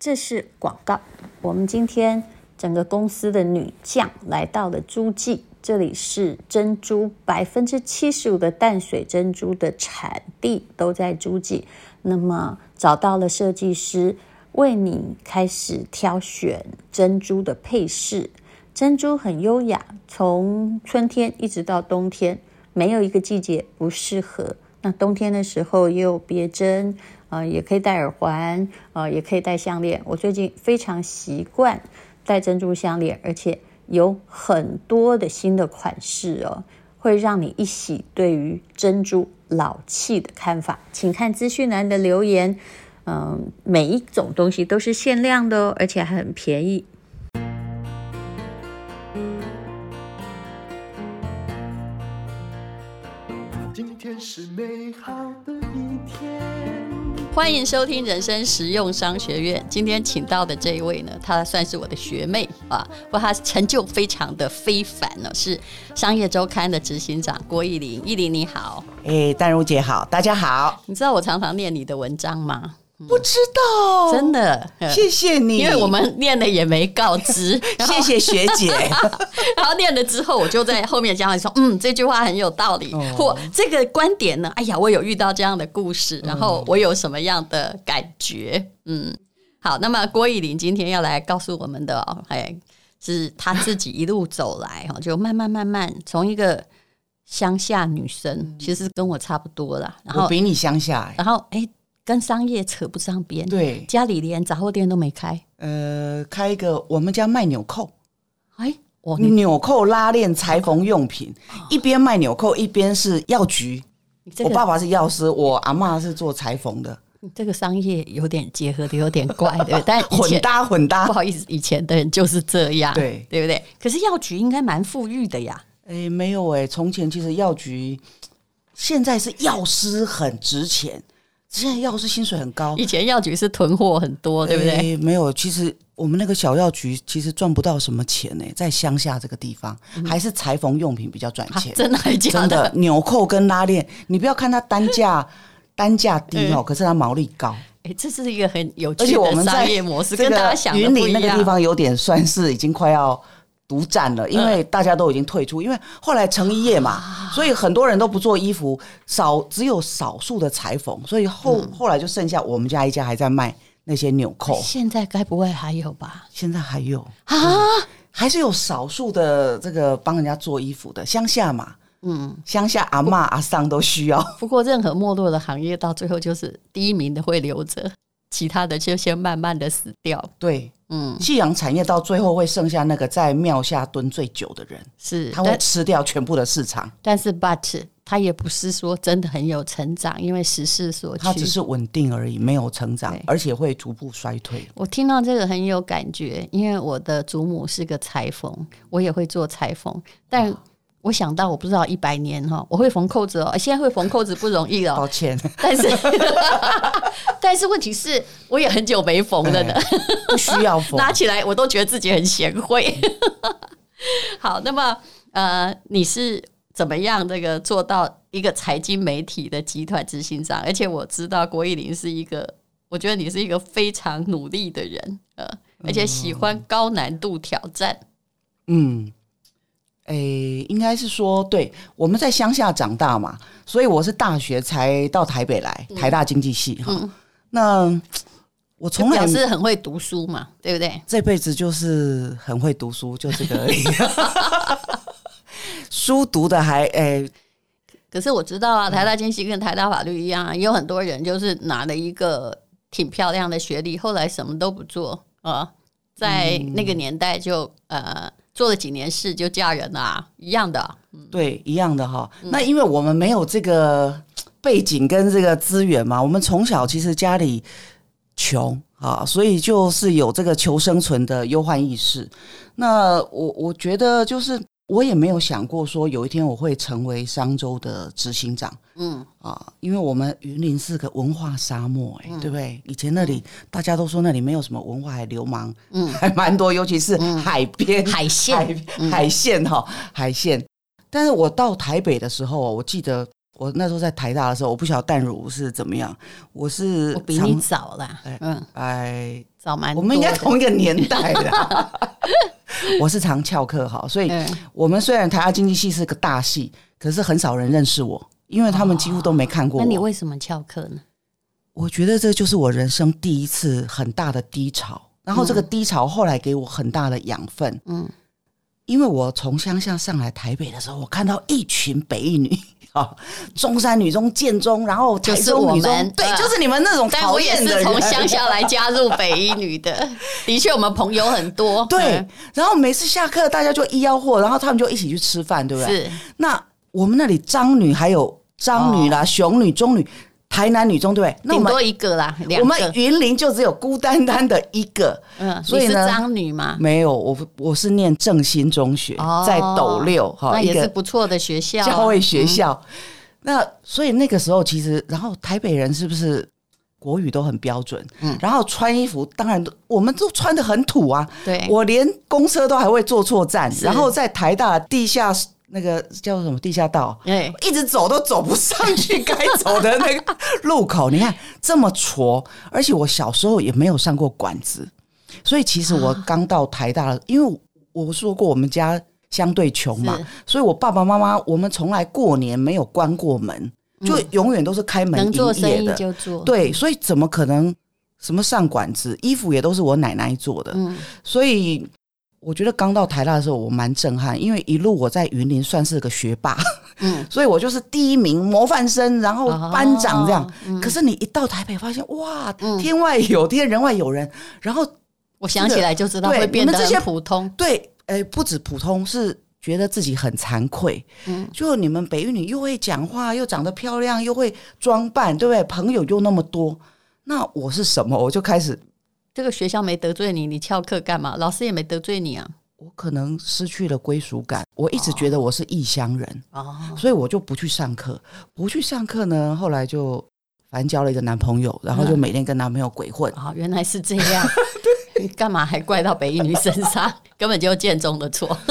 这是广告。我们今天整个公司的女将来到了诸暨，这里是珍珠百分之七十五的淡水珍珠的产地都在诸暨。那么找到了设计师，为你开始挑选珍珠的配饰。珍珠很优雅，从春天一直到冬天，没有一个季节不适合。那冬天的时候也有别针，呃，也可以戴耳环，呃，也可以戴项链。我最近非常习惯戴珍珠项链，而且有很多的新的款式哦，会让你一洗对于珍珠老气的看法。请看资讯栏的留言，嗯、每一种东西都是限量的哦，而且还很便宜。是美好的一天。欢迎收听人生实用商学院。今天请到的这一位呢，她算是我的学妹啊，不过她成就非常的非凡呢，是商业周刊的执行长郭艺玲。艺玲你好，哎，淡如姐好，大家好。你知道我常常念你的文章吗？不知道，真的，谢谢你，因为我们念了也没告知，谢谢学姐。然后念了之后，我就在后面讲，说，嗯，这句话很有道理，哦、或这个观点呢，哎呀，我有遇到这样的故事，然后我有什么样的感觉，嗯，好，那么郭以林今天要来告诉我们的，哦哎，是他自己一路走来，哈，就慢慢慢慢从一个乡下女生，其实跟我差不多啦，然后我比你乡下，然后哎。跟商业扯不上边，对，家里连杂货店都没开。呃，开一个，我们家卖纽扣，哎，我纽扣、拉链、裁缝用品，一边卖纽扣，一边是药局。这个、我爸爸是药师，我阿妈是做裁缝的。这个商业有点结合的有点怪，对，但混搭混搭，不好意思，以前的人就是这样，对，对不对？可是药局应该蛮富裕的呀。哎，没有哎，从前其实药局，现在是药师很值钱。现在药师薪水很高，以前药局是囤货很多，对不对？欸、没有，其实我们那个小药局其实赚不到什么钱呢，在乡下这个地方，嗯、还是裁缝用品比较赚钱。真的还假的？真的，纽扣跟拉链，你不要看它单价 单价低哦，可是它毛利高。哎，这是一个很有趣的商业模式，跟大家想的不一样。云林那个地方有点算是已经快要。独占了，因为大家都已经退出，因为后来成衣业嘛，所以很多人都不做衣服，少只有少数的裁缝，所以后后来就剩下我们家一家还在卖那些纽扣。现在该不会还有吧？现在还有啊，还是有少数的这个帮人家做衣服的乡下嘛，嗯，乡下阿嬷阿桑都需要。不过任何没落的行业到最后就是第一名的会留着，其他的就先慢慢的死掉。对。嗯，夕阳产业到最后会剩下那个在庙下蹲最久的人，是他会吃掉全部的市场。但是，but 他也不是说真的很有成长，因为时势所趋，他只是稳定而已，没有成长，而且会逐步衰退。我听到这个很有感觉，因为我的祖母是个裁缝，我也会做裁缝，但。我想到，我不知道一百年哈，我会缝扣子哦。现在会缝扣子不容易了，抱歉。但是，但是问题是，我也很久没缝了呢，不需要缝。拿起来，我都觉得自己很贤惠。好，那么呃，你是怎么样这个做到一个财经媒体的集团执行长？而且我知道郭奕伶是一个，我觉得你是一个非常努力的人，呃，而且喜欢高难度挑战。嗯。诶、欸，应该是说，对，我们在乡下长大嘛，所以我是大学才到台北来，台大经济系哈。嗯、那我从来是很会读书嘛，对不对？这辈子就是很会读书，就这个而已。书读的还诶，欸、可是我知道啊，台大经济跟台大法律一样，啊，有很多人就是拿了一个挺漂亮的学历，后来什么都不做啊，在那个年代就呃。做了几年事就嫁人啊，一样的，对，一样的哈。那因为我们没有这个背景跟这个资源嘛，我们从小其实家里穷啊，所以就是有这个求生存的忧患意识。那我我觉得就是。我也没有想过说有一天我会成为商周的执行长，嗯。啊，因为我们云林是个文化沙漠，哎，对不对？以前那里大家都说那里没有什么文化，还流氓，嗯，还蛮多，尤其是海边海线海海鲜哈海线。但是我到台北的时候，我记得我那时候在台大的时候，我不晓得淡如是怎么样。我是我比你早啦，嗯，哎，早蛮多。我们应该同一个年代的。我是常翘课哈，所以我们虽然台大经济系是个大系，可是很少人认识我，因为他们几乎都没看过我。那你为什么翘课呢？我觉得这就是我人生第一次很大的低潮，然后这个低潮后来给我很大的养分。嗯。因为我从乡下上来台北的时候，我看到一群北一女啊，中山女中、建中，然后台中女中，对，就是你们那种讨厌的人。但我也是从乡下来加入北一女的，的确，我们朋友很多。对，然后每次下课，大家就一吆喝，然后他们就一起去吃饭，对不对？是。那我们那里张女还有张女啦、雄女、中女。台南女中对不对？顶多一个啦，我们云林就只有孤单单的一个。嗯，所以呢，是张女吗？没有，我我是念正兴中学，在斗六哈，那也是不错的学校，教会学校。那所以那个时候其实，然后台北人是不是国语都很标准？嗯，然后穿衣服当然都我们都穿的很土啊。对，我连公车都还会坐错站，然后在台大地下。那个叫什么地下道？哎，一直走都走不上去该走的那个路口。你看这么挫，而且我小时候也没有上过管子，所以其实我刚到台大，啊、因为我说过我们家相对穷嘛，所以我爸爸妈妈我们从来过年没有关过门，就永远都是开门营业的。对，所以怎么可能什么上管子？衣服也都是我奶奶做的。嗯，所以。我觉得刚到台大的时候，我蛮震撼，因为一路我在云林算是个学霸，嗯，所以我就是第一名模范生，然后班长这样。哦嗯、可是你一到台北，发现哇，天外有天，人外有人。然后我想起来就知道会变得很普通。对，哎，不止普通，是觉得自己很惭愧。嗯，就你们北一女又会讲话，又长得漂亮，又会装扮，对不对？朋友又那么多，那我是什么？我就开始。这个学校没得罪你，你翘课干嘛？老师也没得罪你啊。我可能失去了归属感，我一直觉得我是异乡人哦，所以我就不去上课。不去上课呢，后来就反正交了一个男朋友，然后就每天跟男朋友鬼混。哦，原来是这样。你干嘛还怪到北一女身上？根本就建中的错。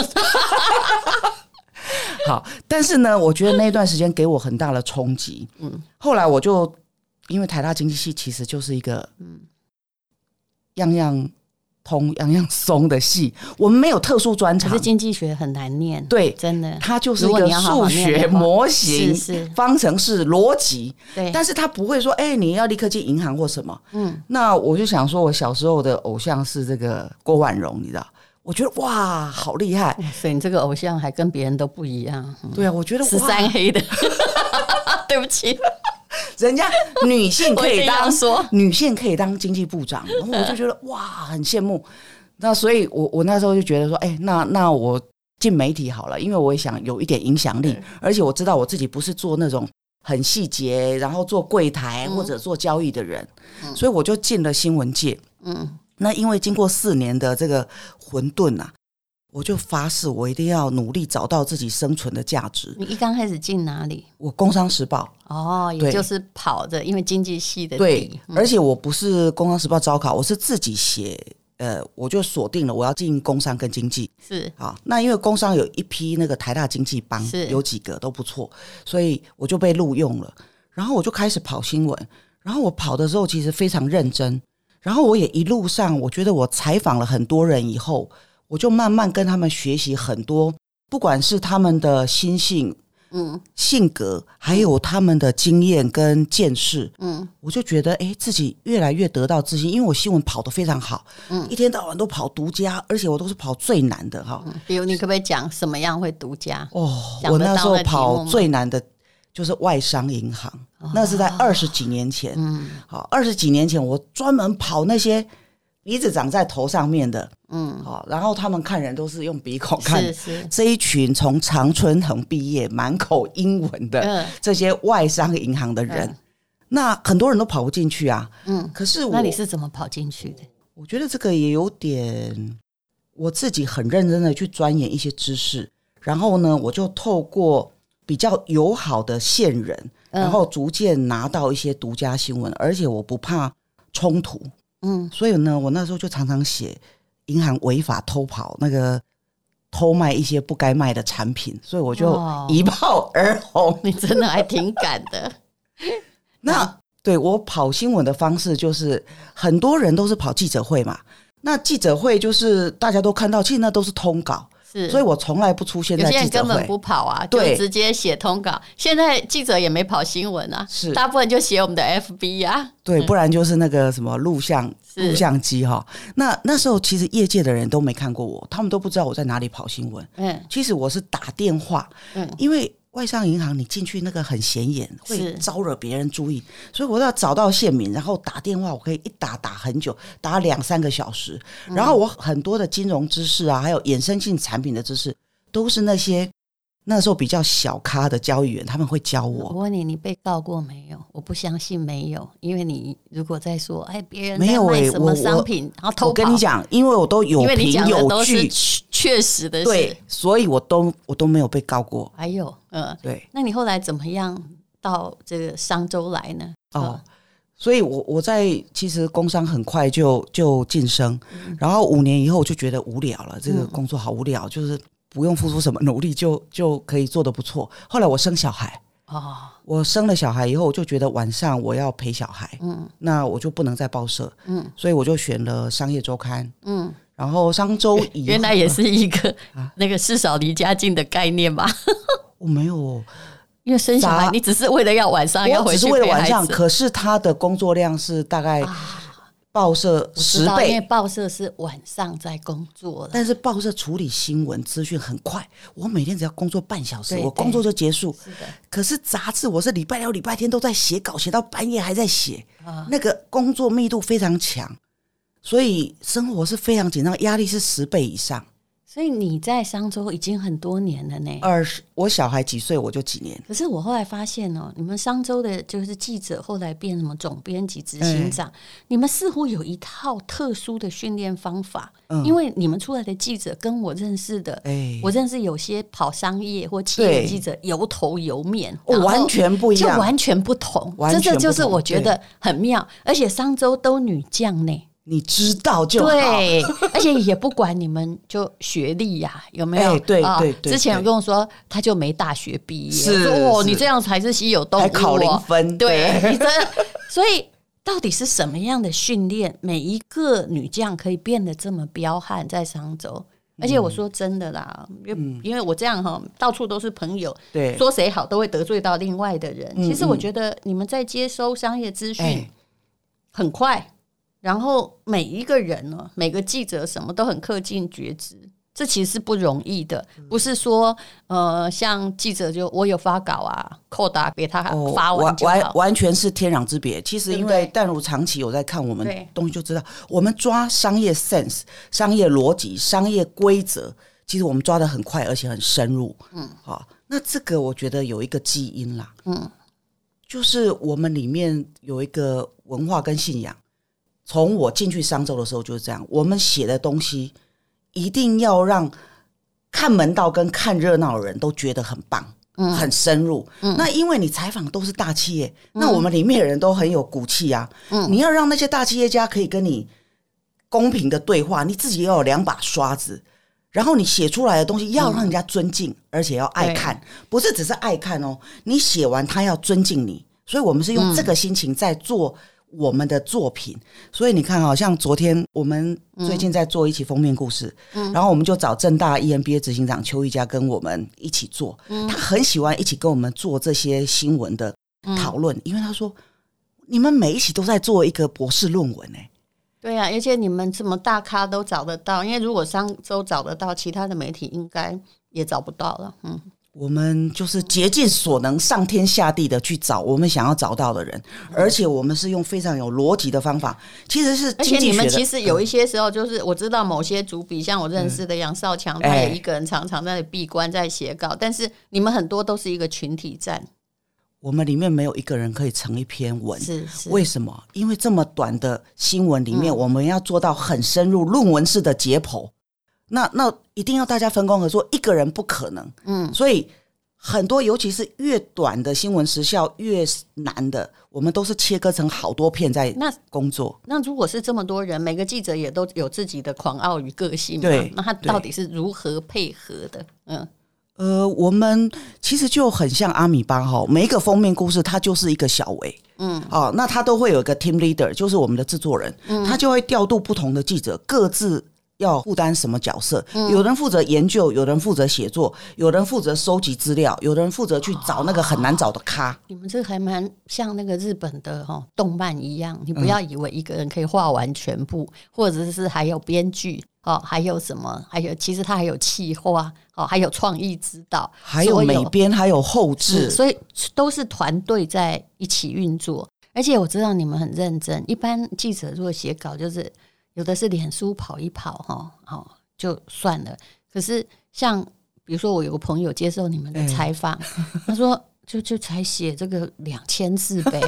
好，但是呢，我觉得那段时间给我很大的冲击。嗯，后来我就因为台大经济系其实就是一个嗯。样样通，样样松的系，我们没有特殊专长。可是经济学很难念，对，真的，它就是一个数学模型、方程式、逻辑。对，但是他不会说，哎，你要立刻进银行或什么。嗯，那我就想说，我小时候的偶像是这个郭婉蓉，你知道？我觉得哇，好厉害！所以你这个偶像还跟别人都不一样。对啊，我觉得十三黑的，对不起。人家女性可以 当说女性可以当经济部长，然后我就觉得 哇，很羡慕。那所以我，我我那时候就觉得说，哎、欸，那那我进媒体好了，因为我也想有一点影响力，而且我知道我自己不是做那种很细节，然后做柜台或者做交易的人，所以我就进了新闻界。嗯，那因为经过四年的这个混沌啊。我就发誓，我一定要努力找到自己生存的价值。你一刚开始进哪里？我《工商时报》哦，也就是跑着，因为经济系的对，而且我不是《工商时报》招考，我是自己写。呃，我就锁定了我要进工商跟经济是啊。那因为工商有一批那个台大经济帮，是有几个都不错，所以我就被录用了。然后我就开始跑新闻，然后我跑的时候其实非常认真，然后我也一路上我觉得我采访了很多人以后。我就慢慢跟他们学习很多，不管是他们的心性、嗯，性格，还有他们的经验跟见识，嗯，我就觉得哎，自己越来越得到自信，因为我新闻跑得非常好，嗯，一天到晚都跑独家，而且我都是跑最难的哈。比如你可不可以讲什么样会独家？哦，我那时候跑最难的就是外商银行，那是在二十几年前，嗯，好，二十几年前我专门跑那些。鼻子长在头上面的，嗯，好，然后他们看人都是用鼻孔看，是是，这一群从常春藤毕业、满口英文的这些外商银行的人，嗯、那很多人都跑不进去啊，嗯，可是我，那你是怎么跑进去的？我觉得这个也有点，我自己很认真的去钻研一些知识，然后呢，我就透过比较友好的线人，然后逐渐拿到一些独家新闻，而且我不怕冲突。嗯，所以呢，我那时候就常常写银行违法偷跑那个偷卖一些不该卖的产品，所以我就一炮而红。哦、你真的还挺敢的。那对我跑新闻的方式，就是很多人都是跑记者会嘛。那记者会就是大家都看到，其实那都是通稿。是，所以我从来不出现在记者会。有些人根本不跑啊，就直接写通稿。现在记者也没跑新闻啊，是大部分就写我们的 FB 啊。对，不然就是那个什么录像录像机哈。那那时候其实业界的人都没看过我，他们都不知道我在哪里跑新闻。嗯，其实我是打电话，嗯，因为。外商银行，你进去那个很显眼，会招惹别人注意，所以我要找到县民，然后打电话，我可以一打打很久，打两三个小时。然后我很多的金融知识啊，还有衍生性产品的知识，都是那些。那时候比较小咖的交易员，他们会教我。我问你，你被告过没有？我不相信没有，因为你如果在说，哎，别人没有卖什么商品，然后偷跑。我跟你讲，因为我都有凭有据，确实的是，对，所以我都我都没有被告过。还有，嗯，对。那你后来怎么样到这个商周来呢？哦，所以我我在其实工商很快就就晋升，嗯，然后五年以后我就觉得无聊了，这个工作好无聊，就是。不用付出什么努力就就可以做得不错。后来我生小孩。哦，我生了小孩以后，我就觉得晚上我要陪小孩，嗯，那我就不能在报社，嗯，所以我就选了商业周刊，嗯，然后商周原来也是一个那个事少离家近的概念吧？我没有，因为生小孩，你只是为了要晚上要回去晚上，可是他的工作量是大概。报社十倍，因为报社是晚上在工作，但是报社处理新闻资讯很快，我每天只要工作半小时，我工作就结束。是的，可是杂志我是礼拜六、礼拜天都在写稿，写到半夜还在写，那个工作密度非常强，所以生活是非常紧张，压力是十倍以上。所以你在商周已经很多年了呢。二十，我小孩几岁我就几年。可是我后来发现哦，你们商周的就是记者，后来变什么总编辑、执行长，你们似乎有一套特殊的训练方法。嗯，因为你们出来的记者跟我认识的，哎，我认识有些跑商业或企业记者，油头油面，完全不一样，就完全不同。这这就是我觉得很妙，而且商周都女将呢。你知道就好，对，而且也不管你们就学历呀、啊、有没有？对对对。之前有跟我说，他就没大学毕业，是哦，你这样才是稀有动物，还考零分。对，你这所以到底是什么样的训练，每一个女将可以变得这么彪悍，在商周？而且我说真的啦，因为因为我这样哈，到处都是朋友，对，说谁好都会得罪到另外的人。其实我觉得你们在接收商业资讯很快。然后每一个人呢，每个记者什么都很恪尽厥职，这其实是不容易的。不是说呃，像记者就我有发稿啊，扣打给他发完就好，完完全是天壤之别。其实因为淡如长期有在看我们东西，就知道我们抓商业 sense、商业逻辑、商业规则，其实我们抓的很快，而且很深入。嗯，好，那这个我觉得有一个基因啦，嗯，就是我们里面有一个文化跟信仰。从我进去商周的时候就是这样，我们写的东西一定要让看门道跟看热闹的人都觉得很棒，嗯，很深入。嗯，那因为你采访都是大企业，嗯，那我们里面的人都很有骨气啊。嗯，你要让那些大企业家可以跟你公平的对话，你自己要有两把刷子，然后你写出来的东西要让人家尊敬，嗯，而且要爱看，不是只是爱看哦。你写完他要尊敬你，所以我们是用这个心情在做。我们的作品，所以你看，好像昨天我们最近在做一期封面故事，嗯，然后我们就找正大 EMBA 执行长邱一佳跟我们一起做，嗯，他很喜欢一起跟我们做这些新闻的讨论，嗯，因为他说你们每一期都在做一个博士论文，哎，对呀，而且你们这么大咖都找得到，因为如果商周找得到，其他的媒体应该也找不到了，嗯。我们就是竭尽所能，上天下地的去找我们想要找到的人，而且我们是用非常有逻辑的方法。其实是，而且你们其实有一些时候，就是我知道某些主笔，像我认识的杨少强，他也一个人常常在那闭关在写稿，但是你们很多都是一个群体战。我们里面没有一个人可以成一篇文，是为什么？因为这么短的新闻里面，我们要做到很深入论文式的解剖。那那一定要大家分工合作，一个人不可能。嗯，所以很多，尤其是越短的新闻时效越难的，我们都是切割成好多片在那工作。那，那如果是这么多人，每个记者也都有自己的狂傲与个性，对，那他到底是如何配合的？嗯，呃，我们其实就很像阿米巴哈，每一个封面故事它就是一个小维，嗯，哦，那他都会有一个 team leader，就是我们的制作人，嗯，他就会调度不同的记者，各自。要负担什么角色？有人负责研究，有人负责写作，有人负责收集资料，有人负责去找那个很难找的咖。哦、你们这还蛮像那个日本的哈动漫一样，你不要以为一个人可以画完全部，嗯、或者是还有编剧哦，还有什么？还有其实他还有企划哦，还有创意指导，还有美编，还有后置，所以都是团队在一起运作。而且我知道你们很认真，一般记者如果写稿就是。有的是脸书跑一跑哈，好就算了。可是像比如说，我有个朋友接受你们的采访，欸、他说就就才写这个两千字呗，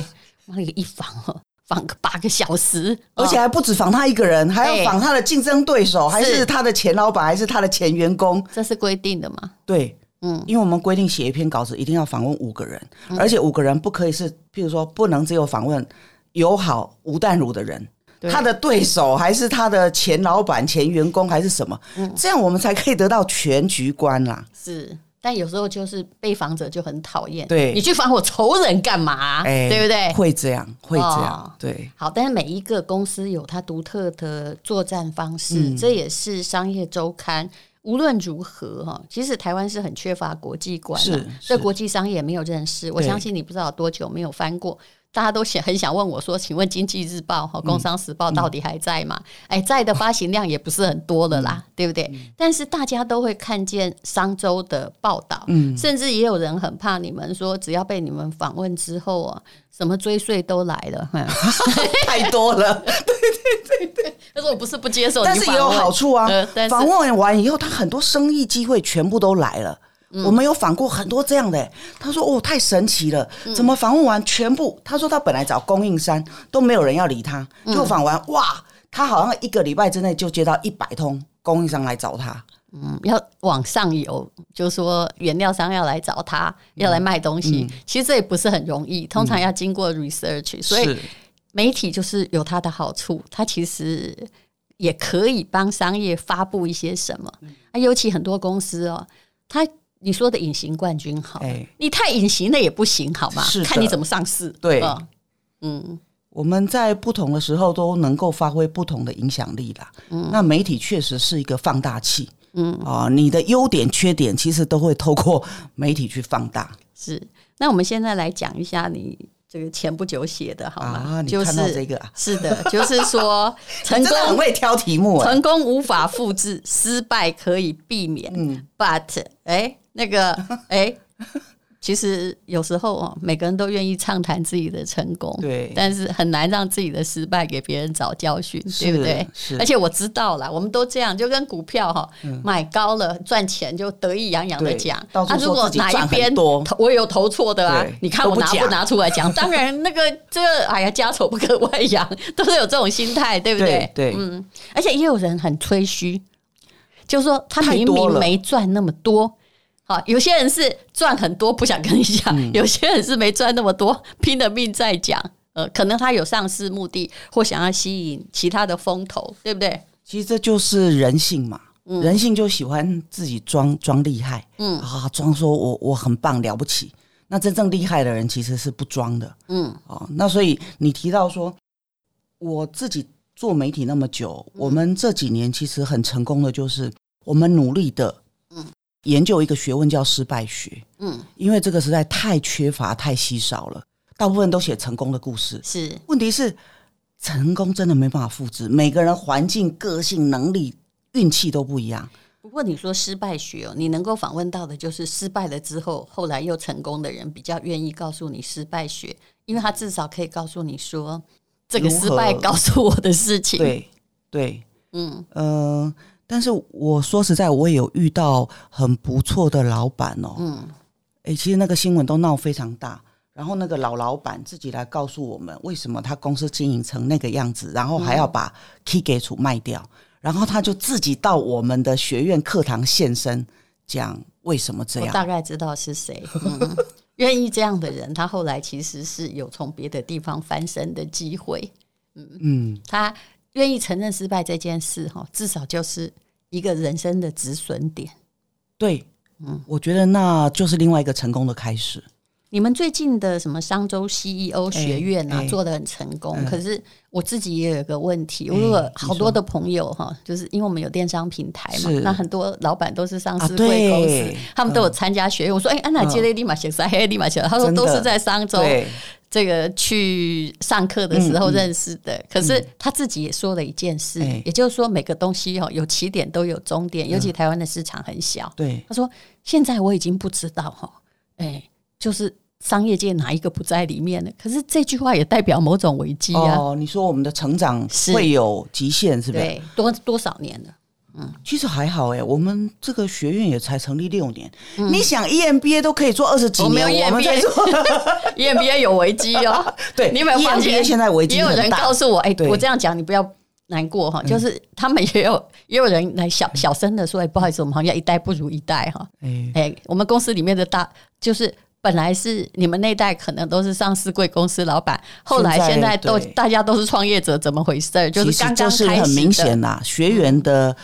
那个一访哦，访个八个小时，而且还不止访他一个人，还要访他的竞争对手，欸、还是他的前老板，还是他的前员工。这是规定的吗？对，嗯，因为我们规定写一篇稿子一定要访问五个人，嗯、而且五个人不可以是，譬如说不能只有访问友好吴淡如的人。他的对手还是他的前老板、前员工还是什么？嗯，这样我们才可以得到全局观啦。是，但有时候就是被访者就很讨厌。对，你去访我仇人干嘛？哎，对不对？会这样，会这样。对，好，但是每一个公司有它独特的作战方式，这也是商业周刊。无论如何哈，其实台湾是很缺乏国际观的，对国际商业也没有认识。我相信你不知道多久没有翻过。大家都想很想问我说：“请问《经济日报》和《工商时报》到底还在吗？”哎、在的发行量也不是很多了啦，嗯、对不对？嗯、但是大家都会看见商周的报道，嗯，甚至也有人很怕你们说，只要被你们访问之后啊，什么追税都来了，太多了。对对对对，但是我不是不接受，但是也有好处啊。访、呃、问完以后，他很多生意机会全部都来了。嗯、我们有访过很多这样的、欸，他说：“哦，太神奇了，怎么访问完全部？”他说：“他本来找供应商都没有人要理他，就访完，哇，他好像一个礼拜之内就接到一百通供应商来找他。嗯，要往上游，就是说原料商要来找他，要来卖东西，嗯、其实这也不是很容易，通常要经过 research、嗯。所以媒体就是有它的好处，它其实也可以帮商业发布一些什么。啊，尤其很多公司哦，他。你说的隐形冠军好，哎、你太隐形了也不行，好吗？是看你怎么上市。对，嗯，我们在不同的时候都能够发挥不同的影响力啦。嗯，那媒体确实是一个放大器。嗯啊，你的优点、缺点其实都会透过媒体去放大。是，那我们现在来讲一下你这个前不久写的，好吗？啊，你看到这个啊？是的，就是说 成功很会挑题目，成功无法复制，失败可以避免。嗯，but 哎。那个，哎、欸，其实有时候哦，每个人都愿意畅谈自己的成功，对，但是很难让自己的失败给别人找教训，是对不对？是，而且我知道了，我们都这样，就跟股票哈，嗯、买高了赚钱就得意洋洋的讲，啊，如果哪一边我有投错的啊，你看我拿不拿出来讲？当然，那个这个，哎呀，家丑不可外扬，都是有这种心态，对不对？对，对嗯，而且也有人很吹嘘，就是说他明明没赚那么多。啊，有些人是赚很多不想跟你讲，嗯、有些人是没赚那么多，拼了命在讲。呃，可能他有上市目的，或想要吸引其他的风投，对不对？其实这就是人性嘛，嗯、人性就喜欢自己装装厉害，嗯啊，装说我我很棒了不起。那真正厉害的人其实是不装的，嗯啊。那所以你提到说，我自己做媒体那么久，嗯、我们这几年其实很成功的就是我们努力的。研究一个学问叫失败学，嗯，因为这个实在太缺乏、太稀少了，大部分都写成功的故事。是，问题是成功真的没办法复制，每个人环境、个性、能力、运气都不一样。不过你说失败学哦，你能够访问到的就是失败了之后，后来又成功的人，比较愿意告诉你失败学，因为他至少可以告诉你说这个失败告诉我的事情。对，对，嗯，呃。但是我说实在，我也有遇到很不错的老板哦。嗯，诶，其实那个新闻都闹非常大，然后那个老老板自己来告诉我们，为什么他公司经营成那个样子，然后还要把 Key 给出卖掉，然后他就自己到我们的学院课堂现身讲为什么这样？我大概知道是谁。嗯，愿意这样的人，他后来其实是有从别的地方翻身的机会。嗯嗯，他愿意承认失败这件事，哈，至少就是一个人生的止损点。对，嗯，我觉得那就是另外一个成功的开始。你们最近的什么商周 CEO 学院啊，欸欸、做的很成功。嗯、可是我自己也有个问题，我有好多的朋友哈，就是因为我们有电商平台嘛，那很多老板都是上市贵公司，啊、他们都有参加学院。嗯、我说，哎、欸，安娜接雷立马写啥？黑立马写。他说都是在商周这个去上课的时候认识的。可是他自己也说了一件事，嗯、也就是说每个东西哈有起点都有终点，尤其台湾的市场很小。对，他说现在我已经不知道哈，哎、欸。就是商业界哪一个不在里面呢？可是这句话也代表某种危机啊！哦，你说我们的成长会有极限，是不是？对，多多少年了？嗯，其实还好哎，我们这个学院也才成立六年。嗯、你想，EMBA 都可以做二十几年，我，我们在做 EMBA 有危机哦。对，你有没有发现现在危机也有人告诉我，哎，对我这样讲你不要难过哈。就是他们也有也有人来小小声的说，哎，不好意思，我们好像一代不如一代哈。哎，哎，我们公司里面的大就是。本来是你们那代可能都是上市贵公司老板，后来现在都大家都是创业者，怎么回事？就是刚刚开始的，很明显啦，学员的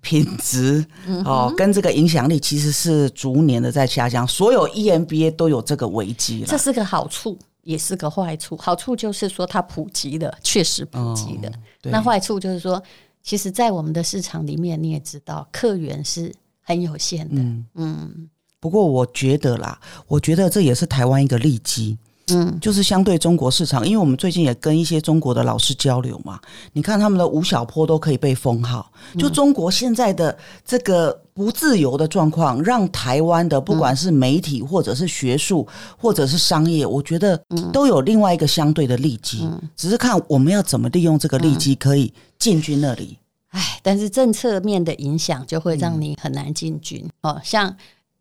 品质哦，跟这个影响力其实是逐年的在下降。所有 EMBA 都有这个危机了，这是个好处，也是个坏处。好处就是说它普及了，确实普及了。那坏处就是说，其实，在我们的市场里面，你也知道，客源是很有限的。嗯。嗯不过我觉得啦，我觉得这也是台湾一个利基，嗯，就是相对中国市场，因为我们最近也跟一些中国的老师交流嘛，你看他们的吴晓波都可以被封号，就中国现在的这个不自由的状况，让台湾的不管是媒体或者是学术或者是商业，我觉得都有另外一个相对的利基，只是看我们要怎么利用这个利基可以进军那里。哎，但是政策面的影响就会让你很难进军。哦，像。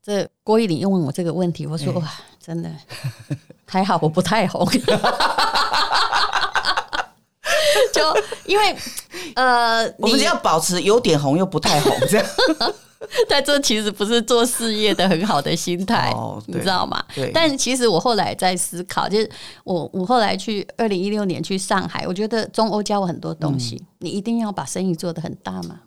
这郭一林又问我这个问题，我说哇，真的还好，我不太红，就因为呃，我们要保持有点红又不太红这样，但这其实不是做事业的很好的心态，哦、你知道吗？对。但其实我后来在思考，就是我我后来去二零一六年去上海，我觉得中欧教我很多东西。嗯、你一定要把生意做得很大吗？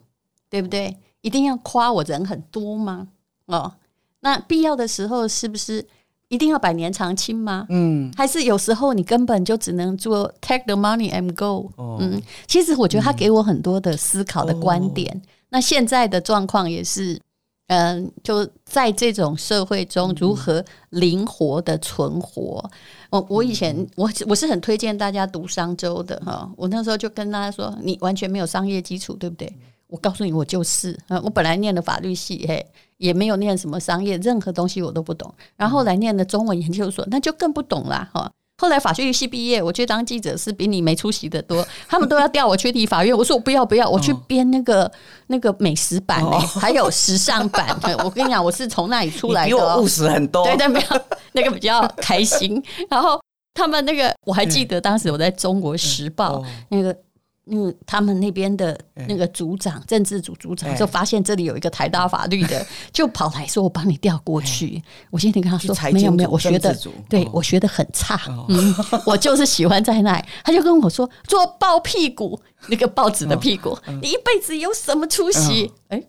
对不对？一定要夸我人很多吗？哦。那必要的时候是不是一定要百年长青吗？嗯，还是有时候你根本就只能做 take the money and go。哦，嗯，其实我觉得他给我很多的思考的观点。嗯，那现在的状况也是，嗯，就在这种社会中如何灵活的存活。我我以前我我是很推荐大家读商周的哈。我那时候就跟大家说，你完全没有商业基础，对不对？我告诉你，我就是，我本来念的法律系，嘿。也没有念什么商业，任何东西我都不懂。然后来念的中文研究所，那就更不懂啦。哈。后来法学系毕业，我去当记者是比你没出息的多。他们都要调我去提法院，我说我不要不要，我去编那个、哦、那个美食版、欸，还有时尚版。我跟你讲，我是从那里出来的，比我务实很多。对对，没有那个比较开心。然后他们那个，我还记得当时我在中国时报 那个。嗯，他们那边的那个组长，欸、政治组组长就发现这里有一个台大法律的，欸、就跑来说：“我帮你调过去。欸”我今天跟他说：“没有没有，我学的对我学的很差，哦、嗯，我就是喜欢在那。”他就跟我说：“做抱屁股，那个报纸的屁股，哦、你一辈子有什么出息？哎、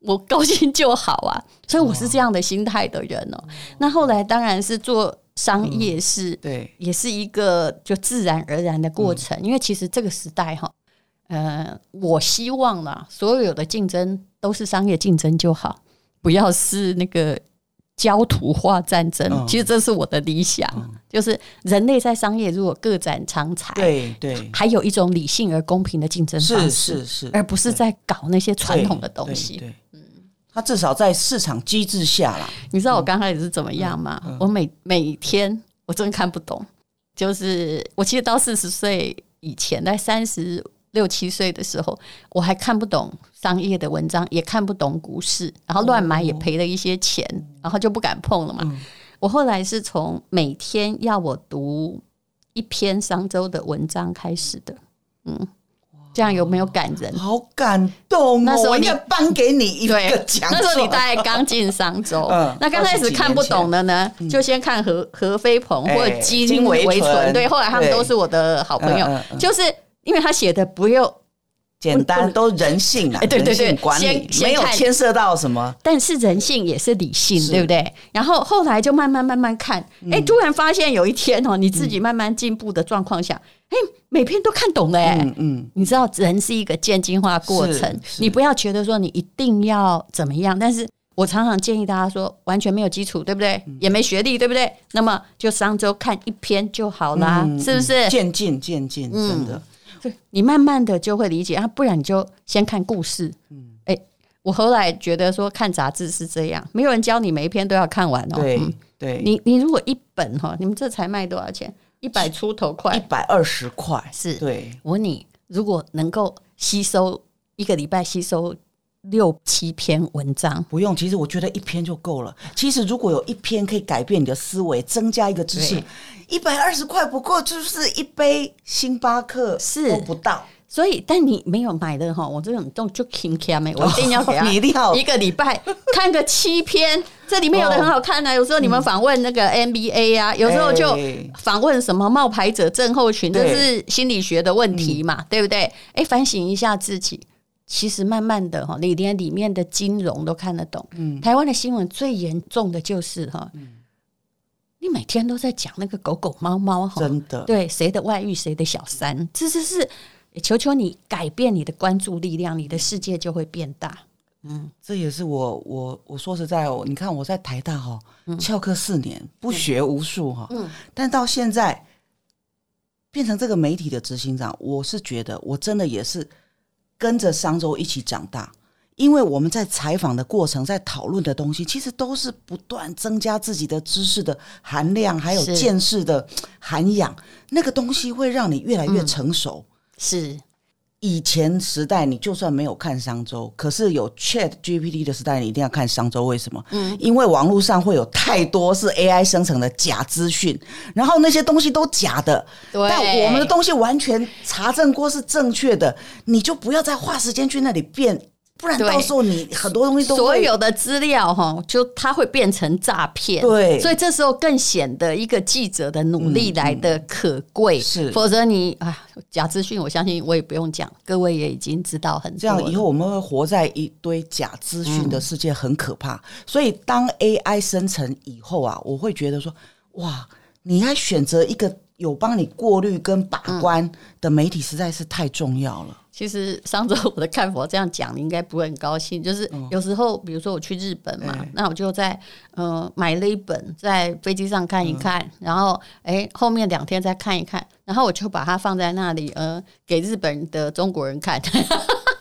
我高兴就好啊。”所以我是这样的心态的人哦。哦那后来当然是做商业是，对，也是一个就自然而然的过程，嗯、因为其实这个时代哈。呃，我希望啦，所有的竞争都是商业竞争就好，不要是那个焦土化战争。嗯、其实这是我的理想，嗯、就是人类在商业如果各展长才，对对，还有一种理性而公平的竞争方式，是是是，而不是在搞那些传统的东西。嗯，他至少在市场机制下啦。你知道我刚开始是怎么样吗？我每每天我真的看不懂，就是我其实到四十岁以前，在三十。六七岁的时候，我还看不懂商业的文章，也看不懂股市，然后乱买也赔了一些钱，哦、然后就不敢碰了嘛。嗯、我后来是从每天要我读一篇商周的文章开始的，嗯，哇这样有没有感人？好感动哦！那时候你要颁给你一个奖。那时候你大概刚进商周，嗯，那刚开始看不懂的呢，就先看何何飞鹏或者金维纯，对，后来他们都是我的好朋友，就是因为他写的不用简单，都人性啊，对对对，管理没有牵涉到什么，但是人性也是理性，对不对？然后后来就慢慢慢慢看，哎，突然发现有一天哦，你自己慢慢进步的状况下。哎，每篇都看懂了哎，嗯，嗯，你知道人是一个渐进化过程，你不要觉得说你一定要怎么样，但是我常常建议大家说，完全没有基础，对不对？嗯、也没学历，对不对？那么就上周看一篇就好啦，嗯、是不是？渐进，渐进，真的，对、嗯，你慢慢的就会理解啊，不然你就先看故事。嗯，哎，我后来觉得说看杂志是这样，没有人教你每一篇都要看完哦。对，嗯、对，你你如果一本哈，你们这才卖多少钱？一百出头块，一百二十块，是对。我问你，如果能够吸收一个礼拜吸收六七篇文章，不用。其实我觉得一篇就够了。其实如果有一篇可以改变你的思维，增加一个知识，一百二十块不过就是一杯星巴克是不到。所以，但你没有买的哈，我这种都就挺欠的，我一定要给他。你一定要一个礼拜看个七篇，这里面有的很好看啊。有时候你们访问那个 NBA 啊，有时候就访问什么冒牌者症候群，这是心理学的问题嘛，对不对？哎，反省一下自己，其实慢慢的哈，你连里面的金融都看得懂。嗯，台湾的新闻最严重的就是哈，你每天都在讲那个狗狗猫猫哈，真的。对谁的外遇，谁的小三，这这是。求求你改变你的关注力量，你的世界就会变大。嗯，这也是我我我说实在哦，你看我在台大哈、哦，翘课四年，不学无术哈，嗯，但到现在变成这个媒体的执行长，我是觉得我真的也是跟着商周一起长大，因为我们在采访的过程，在讨论的东西，其实都是不断增加自己的知识的含量，还有见识的涵养，那个东西会让你越来越成熟。嗯是，以前时代你就算没有看商周，可是有 Chat GPT 的时代，你一定要看商周。为什么？嗯，因为网络上会有太多是 AI 生成的假资讯，然后那些东西都假的，对，但我们的东西完全查证过是正确的，你就不要再花时间去那里变。不然到时候你很多东西都所有的资料哈，就它会变成诈骗。对，所以这时候更显得一个记者的努力来的可贵。是，否则你啊，假资讯，我相信我也不用讲，各位也已经知道很多。这样以后我们会活在一堆假资讯的世界，很可怕。所以当 AI 生成以后啊，我会觉得说，哇，你要选择一个有帮你过滤跟把关的媒体，实在是太重要了。其实上周我的看法这样讲，你应该不会很高兴。就是有时候，比如说我去日本嘛，那我就在呃买了一本，在飞机上看一看，然后哎后面两天再看一看，然后我就把它放在那里，呃给日本的中国人看。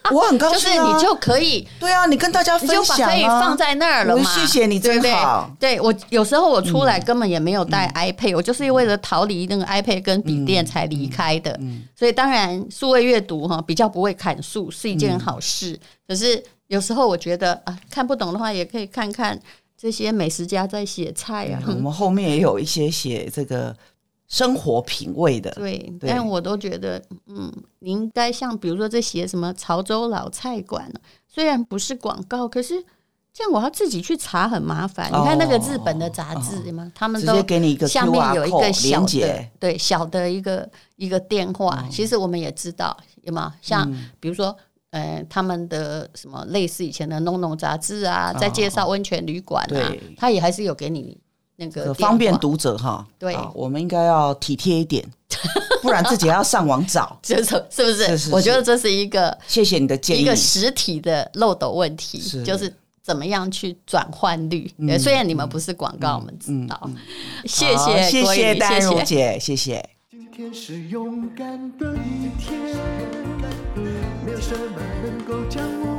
我很高兴、啊，就是你就可以，对啊，你跟大家分享、啊，就把可以放在那儿了嘛。谢谢你，真好。对，我有时候我出来根本也没有带 iPad，、嗯、我就是为了逃离那个 iPad 跟笔电才离开的。嗯嗯、所以当然数位阅读哈比较不会砍树是一件好事。嗯、可是有时候我觉得啊，看不懂的话也可以看看这些美食家在写菜啊。嗯、我们后面也有一些写这个。生活品味的，对，对但我都觉得，嗯，你应该像比如说这些什么潮州老菜馆，虽然不是广告，可是这样我要自己去查很麻烦。哦、你看那个日本的杂志吗？哦、他们都给你一个下面有一个小的，对，小的一个一个电话。嗯、其实我们也知道，有吗？像比如说，呃，他们的什么类似以前的《弄弄》杂志啊，在介绍温泉旅馆啊，他、哦、也还是有给你。那个方便读者哈，对，我们应该要体贴一点，不然自己还要上网找，这是是不是？是是，我觉得这是一个谢谢你的建议，一个实体的漏斗问题，是就是怎么样去转换率。嗯、虽然你们不是广告，我们知道。嗯嗯嗯、谢谢，谢谢丹如姐，谢谢。今天是勇敢的一天，没有什么能够将我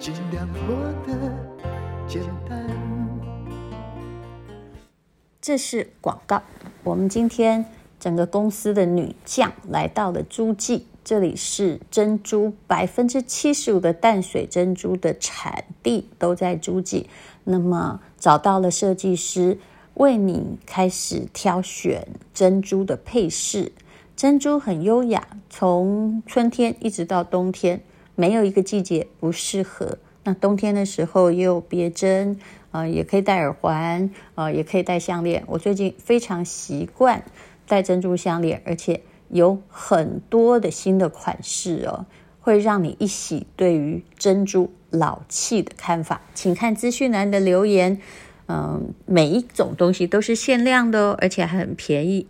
尽量活得简单。这是广告。我们今天整个公司的女将来到了诸暨。这里是珍珠百分之七十五的淡水珍珠的产地都在诸暨，那么找到了设计师为你开始挑选珍珠的配饰。珍珠很优雅，从春天一直到冬天，没有一个季节不适合。那冬天的时候也有别针啊、呃，也可以戴耳环啊、呃，也可以戴项链。我最近非常习惯戴珍珠项链，而且。有很多的新的款式哦，会让你一洗对于珍珠老气的看法。请看资讯栏的留言，嗯，每一种东西都是限量的哦，而且还很便宜。